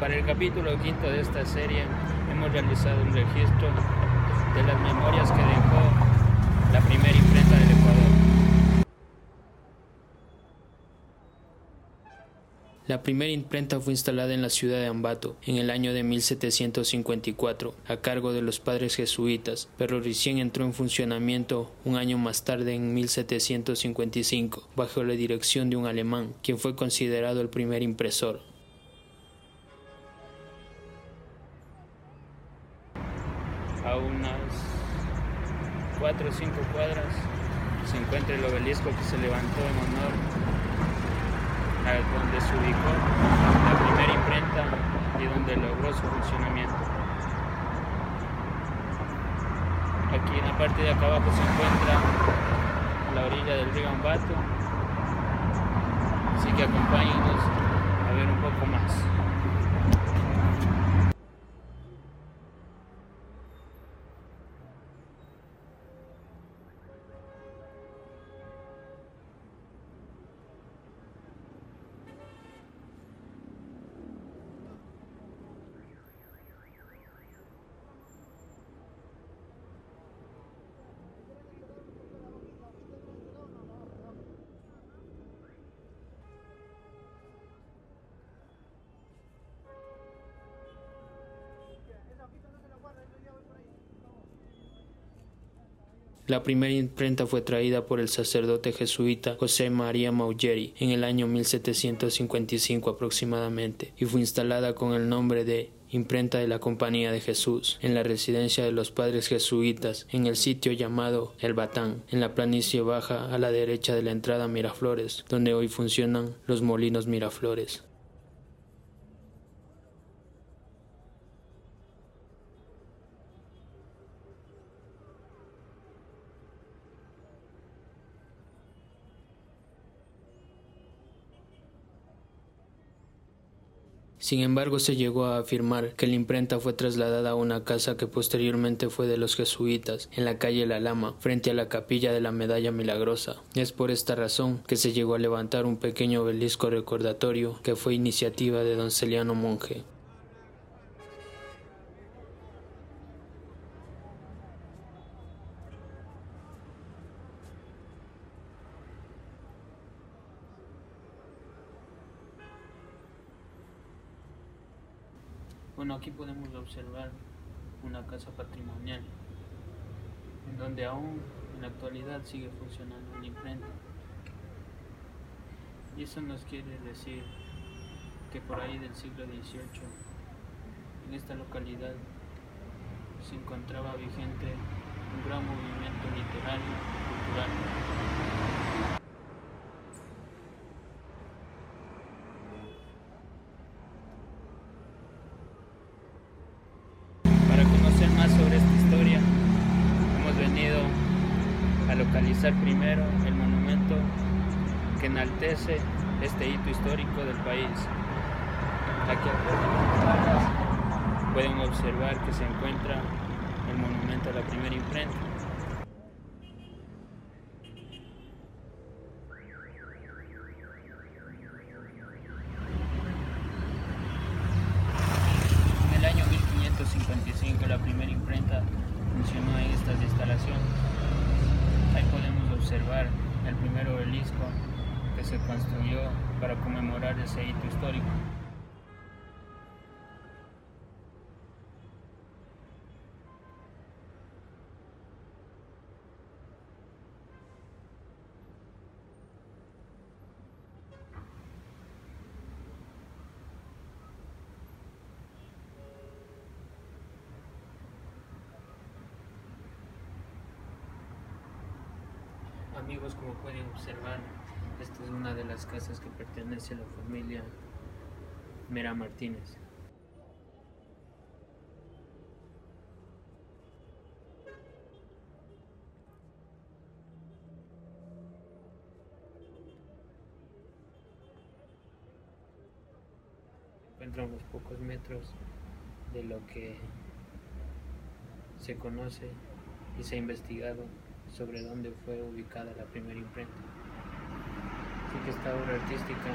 Para el capítulo quinto de esta serie hemos realizado un registro de las memorias que dejó la primera imprenta del Ecuador. La primera imprenta fue instalada en la ciudad de Ambato en el año de 1754 a cargo de los padres jesuitas, pero recién entró en funcionamiento un año más tarde en 1755 bajo la dirección de un alemán, quien fue considerado el primer impresor. A unas cuatro o cinco cuadras se encuentra el obelisco que se levantó en honor donde se ubicó la primera imprenta y donde logró su funcionamiento. Aquí en la parte de acá abajo se encuentra la orilla del río Ambato, así que acompáñenos a ver un poco más. La primera imprenta fue traída por el sacerdote jesuita José María Maugeri en el año 1755 aproximadamente y fue instalada con el nombre de Imprenta de la Compañía de Jesús, en la residencia de los padres jesuitas, en el sitio llamado El Batán, en la planicie baja a la derecha de la entrada Miraflores, donde hoy funcionan los molinos Miraflores. Sin embargo, se llegó a afirmar que la imprenta fue trasladada a una casa que posteriormente fue de los jesuitas, en la calle La Lama, frente a la capilla de la Medalla Milagrosa. Es por esta razón que se llegó a levantar un pequeño obelisco recordatorio que fue iniciativa de don Celiano Monje. Bueno, aquí podemos observar una casa patrimonial, en donde aún en la actualidad sigue funcionando una imprenta. Y eso nos quiere decir que por ahí del siglo XVIII, en esta localidad, se encontraba vigente un gran movimiento literario y cultural. Localizar primero el monumento que enaltece este hito histórico del país. Aquí pueden observar que se encuentra el monumento a la primera imprenta. En el año 1555 la primera imprenta funcionó en estas instalaciones. Ahí podemos observar el primer obelisco que se construyó para conmemorar ese hito histórico. Amigos, como pueden observar, esta es una de las casas que pertenece a la familia Mera Martínez. encuentra unos pocos metros de lo que se conoce y se ha investigado sobre dónde fue ubicada la primera imprenta. Así que esta obra artística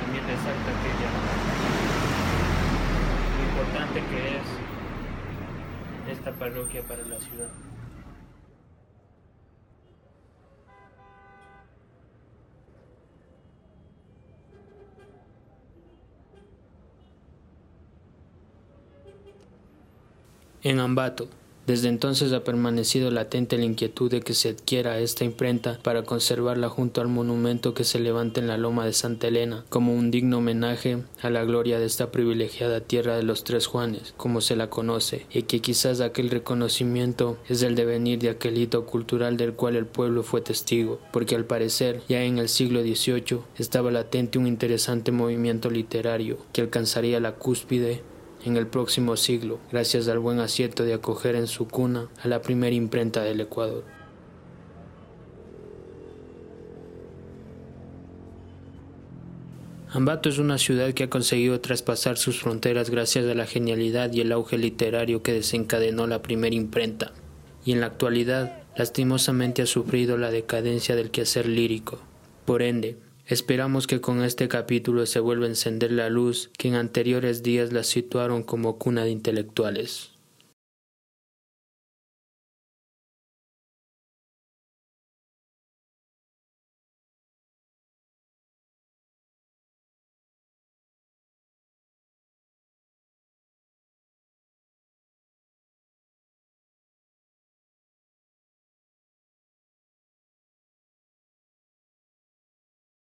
también resalta aquella importante que es esta parroquia para la ciudad. En Ambato, desde entonces ha permanecido latente la inquietud de que se adquiera esta imprenta para conservarla junto al monumento que se levanta en la loma de Santa Elena, como un digno homenaje a la gloria de esta privilegiada tierra de los tres Juanes, como se la conoce, y que quizás aquel reconocimiento es el devenir de aquel hito cultural del cual el pueblo fue testigo, porque al parecer ya en el siglo XVIII estaba latente un interesante movimiento literario que alcanzaría la cúspide en el próximo siglo, gracias al buen acierto de acoger en su cuna a la primera imprenta del Ecuador. Ambato es una ciudad que ha conseguido traspasar sus fronteras gracias a la genialidad y el auge literario que desencadenó la primera imprenta, y en la actualidad lastimosamente ha sufrido la decadencia del quehacer lírico. Por ende, Esperamos que con este capítulo se vuelva a encender la luz que en anteriores días la situaron como cuna de intelectuales.